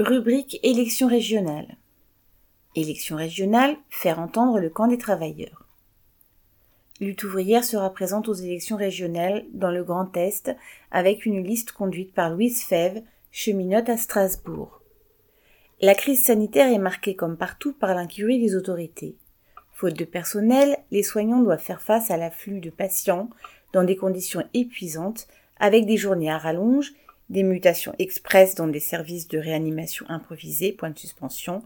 Rubrique élections régionales. Élections régionales, faire entendre le camp des travailleurs. Lutte ouvrière sera présente aux élections régionales dans le Grand Est avec une liste conduite par Louise Fèvre, cheminote à Strasbourg. La crise sanitaire est marquée comme partout par l'incurie des autorités. Faute de personnel, les soignants doivent faire face à l'afflux de patients dans des conditions épuisantes avec des journées à rallonge des mutations express dans des services de réanimation improvisés, point de suspension.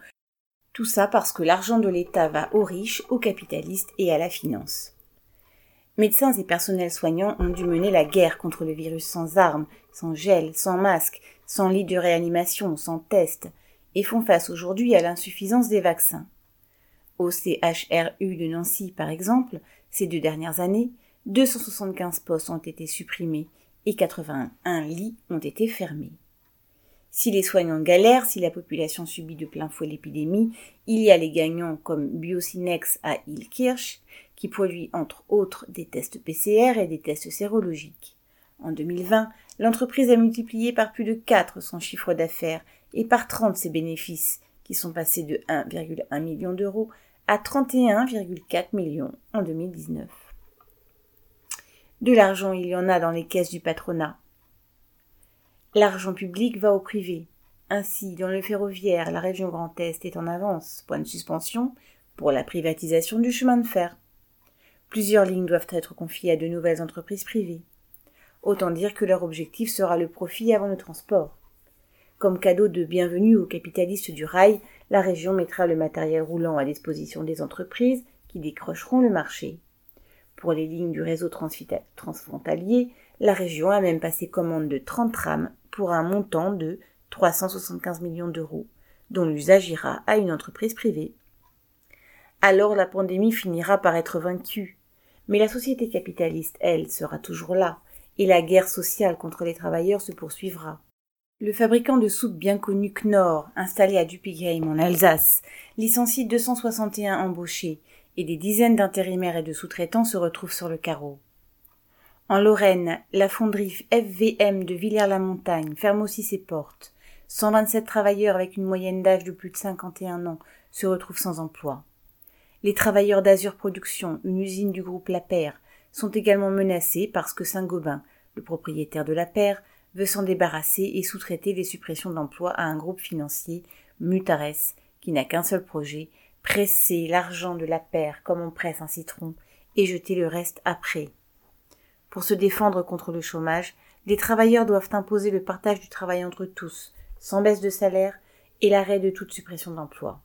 Tout ça parce que l'argent de l'État va aux riches, aux capitalistes et à la finance. Médecins et personnels soignants ont dû mener la guerre contre le virus sans armes, sans gel, sans masque, sans lit de réanimation, sans test, et font face aujourd'hui à l'insuffisance des vaccins. Au CHRU de Nancy, par exemple, ces deux dernières années, 275 postes ont été supprimés et 81 lits ont été fermés. Si les soignants galèrent, si la population subit de plein fouet l'épidémie, il y a les gagnants comme Biocinex à Ilkirch, qui produit entre autres des tests PCR et des tests sérologiques. En 2020, l'entreprise a multiplié par plus de 4 son chiffre d'affaires et par 30 ses bénéfices, qui sont passés de 1,1 million d'euros à 31,4 millions en 2019. De l'argent, il y en a dans les caisses du patronat. L'argent public va au privé. Ainsi, dans le ferroviaire, la région Grand Est est en avance, point de suspension, pour la privatisation du chemin de fer. Plusieurs lignes doivent être confiées à de nouvelles entreprises privées. Autant dire que leur objectif sera le profit avant le transport. Comme cadeau de bienvenue aux capitalistes du rail, la région mettra le matériel roulant à disposition des entreprises qui décrocheront le marché. Pour les lignes du réseau transfrontalier, la région a même passé commande de 30 trams pour un montant de 375 millions d'euros, dont l'usage ira à une entreprise privée. Alors la pandémie finira par être vaincue. Mais la société capitaliste, elle, sera toujours là, et la guerre sociale contre les travailleurs se poursuivra. Le fabricant de soupe bien connu Knorr, installé à Dupigheim en Alsace, licencie 261 embauchés et des dizaines d'intérimaires et de sous-traitants se retrouvent sur le carreau. En Lorraine, la fonderie FVM de Villers-la-Montagne ferme aussi ses portes. 127 travailleurs avec une moyenne d'âge de plus de 51 ans se retrouvent sans emploi. Les travailleurs d'Azur Production, une usine du groupe La Paire, sont également menacés parce que Saint-Gobain, le propriétaire de La Paire, veut s'en débarrasser et sous-traiter les suppressions d'emplois à un groupe financier, Mutares, qui n'a qu'un seul projet, presser l'argent de la paire comme on presse un citron et jeter le reste après. Pour se défendre contre le chômage, les travailleurs doivent imposer le partage du travail entre tous, sans baisse de salaire et l'arrêt de toute suppression d'emploi.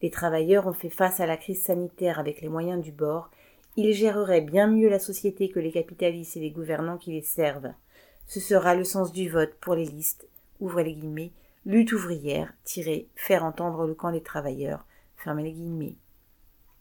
Les travailleurs ont fait face à la crise sanitaire avec les moyens du bord, ils géreraient bien mieux la société que les capitalistes et les gouvernants qui les servent. Ce sera le sens du vote pour les listes, ouvrez les guillemets, lutte ouvrière, tirée, faire entendre le camp des travailleurs, Fermez les guillemets.